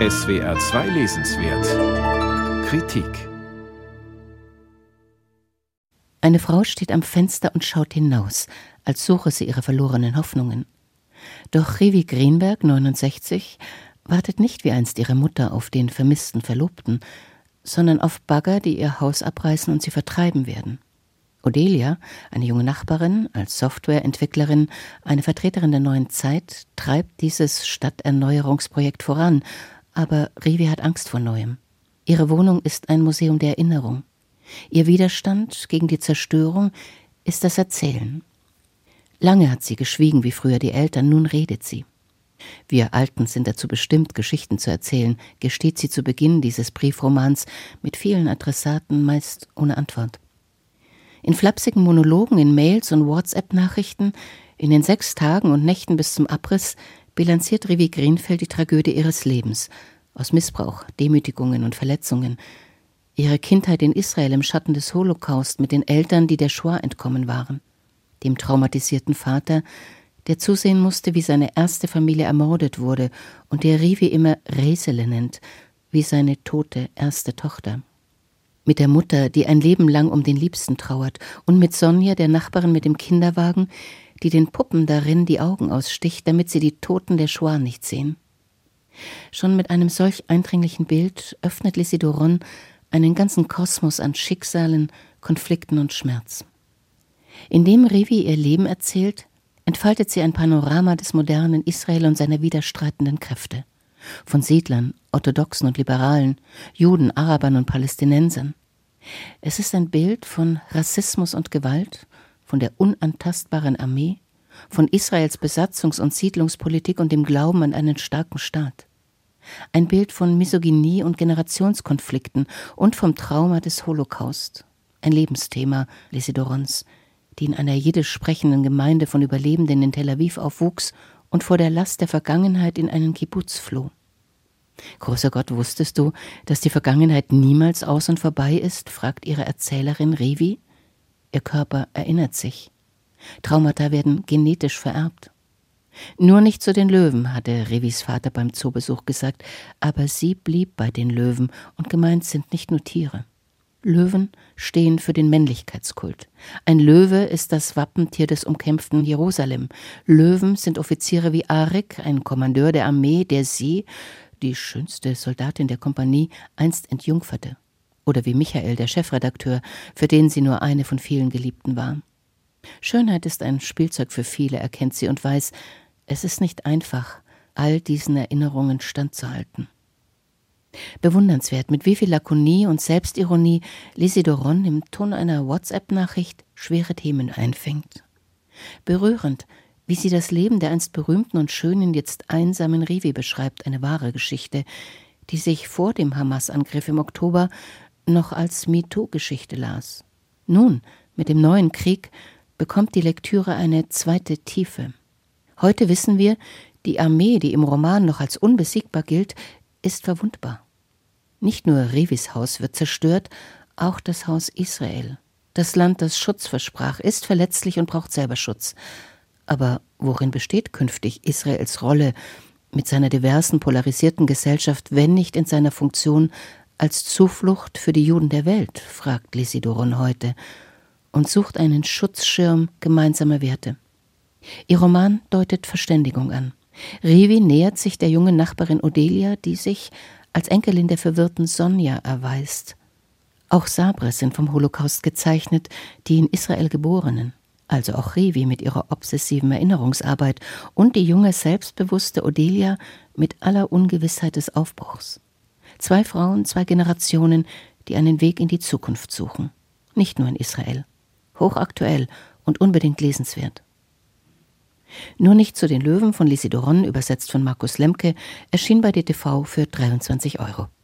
SWR 2 Lesenswert Kritik Eine Frau steht am Fenster und schaut hinaus, als suche sie ihre verlorenen Hoffnungen. Doch Revi Greenberg, 69, wartet nicht wie einst ihre Mutter auf den vermissten Verlobten, sondern auf Bagger, die ihr Haus abreißen und sie vertreiben werden. Odelia, eine junge Nachbarin, als Softwareentwicklerin, eine Vertreterin der neuen Zeit, treibt dieses Stadterneuerungsprojekt voran, aber Rivi hat Angst vor Neuem. Ihre Wohnung ist ein Museum der Erinnerung. Ihr Widerstand gegen die Zerstörung ist das Erzählen. Lange hat sie geschwiegen wie früher die Eltern, nun redet sie. Wir Alten sind dazu bestimmt, Geschichten zu erzählen, gesteht sie zu Beginn dieses Briefromans mit vielen Adressaten, meist ohne Antwort. In flapsigen Monologen, in Mails und WhatsApp-Nachrichten, in den sechs Tagen und Nächten bis zum Abriss bilanziert Rivi Greenfeld die Tragödie ihres Lebens, aus Missbrauch, Demütigungen und Verletzungen, ihre Kindheit in Israel im Schatten des Holocaust mit den Eltern, die der Shoah entkommen waren, dem traumatisierten Vater, der zusehen musste, wie seine erste Familie ermordet wurde und der Rivi immer Resele nennt, wie seine tote erste Tochter. Mit der Mutter, die ein Leben lang um den Liebsten trauert, und mit Sonja, der Nachbarin mit dem Kinderwagen, die den Puppen darin die Augen aussticht, damit sie die Toten der Shoah nicht sehen. Schon mit einem solch eindringlichen Bild öffnet Lisidoron einen ganzen Kosmos an Schicksalen, Konflikten und Schmerz. Indem Rivi ihr Leben erzählt, entfaltet sie ein Panorama des modernen Israel und seiner widerstreitenden Kräfte von Siedlern, Orthodoxen und Liberalen, Juden, Arabern und Palästinensern. Es ist ein Bild von Rassismus und Gewalt, von der unantastbaren Armee, von Israels Besatzungs- und Siedlungspolitik und dem Glauben an einen starken Staat. Ein Bild von Misogynie und Generationskonflikten und vom Trauma des Holocaust. Ein Lebensthema Lesidorons, die in einer jiddisch sprechenden Gemeinde von Überlebenden in Tel Aviv aufwuchs und vor der Last der Vergangenheit in einen Kibbutz floh. Großer Gott, wusstest du, dass die Vergangenheit niemals aus und vorbei ist? fragt ihre Erzählerin Revi. Ihr Körper erinnert sich. Traumata werden genetisch vererbt. Nur nicht zu den Löwen, hatte Revis Vater beim Zoobesuch gesagt, aber sie blieb bei den Löwen und gemeint sind nicht nur Tiere. Löwen stehen für den Männlichkeitskult. Ein Löwe ist das Wappentier des umkämpften Jerusalem. Löwen sind Offiziere wie Arik, ein Kommandeur der Armee, der sie, die schönste Soldatin der Kompanie, einst entjungferte. Oder wie Michael, der Chefredakteur, für den sie nur eine von vielen Geliebten war. Schönheit ist ein Spielzeug für viele, erkennt sie und weiß, es ist nicht einfach, all diesen Erinnerungen standzuhalten. Bewundernswert, mit wie viel Lakonie und Selbstironie Lisidoron im Ton einer WhatsApp-Nachricht schwere Themen einfängt. Berührend, wie sie das Leben der einst berühmten und schönen, jetzt einsamen Rivi beschreibt, eine wahre Geschichte, die sich vor dem Hamas-Angriff im Oktober noch als MeToo-Geschichte las. Nun, mit dem neuen Krieg, bekommt die Lektüre eine zweite Tiefe. Heute wissen wir, die Armee, die im Roman noch als unbesiegbar gilt, ist verwundbar. Nicht nur Revis Haus wird zerstört, auch das Haus Israel. Das Land, das Schutz versprach, ist verletzlich und braucht selber Schutz. Aber worin besteht künftig Israels Rolle mit seiner diversen, polarisierten Gesellschaft, wenn nicht in seiner Funktion als Zuflucht für die Juden der Welt, fragt Lisidoron heute, und sucht einen Schutzschirm gemeinsamer Werte. Ihr Roman deutet Verständigung an. Rivi nähert sich der jungen Nachbarin Odelia, die sich als Enkelin der verwirrten Sonja erweist. Auch Sabres sind vom Holocaust gezeichnet, die in Israel geborenen, also auch Revi mit ihrer obsessiven Erinnerungsarbeit und die junge, selbstbewusste Odelia mit aller Ungewissheit des Aufbruchs. Zwei Frauen, zwei Generationen, die einen Weg in die Zukunft suchen. Nicht nur in Israel. Hochaktuell und unbedingt lesenswert. Nur nicht zu den Löwen von Lisidoron, übersetzt von Markus Lemke, erschien bei DTV für 23 Euro.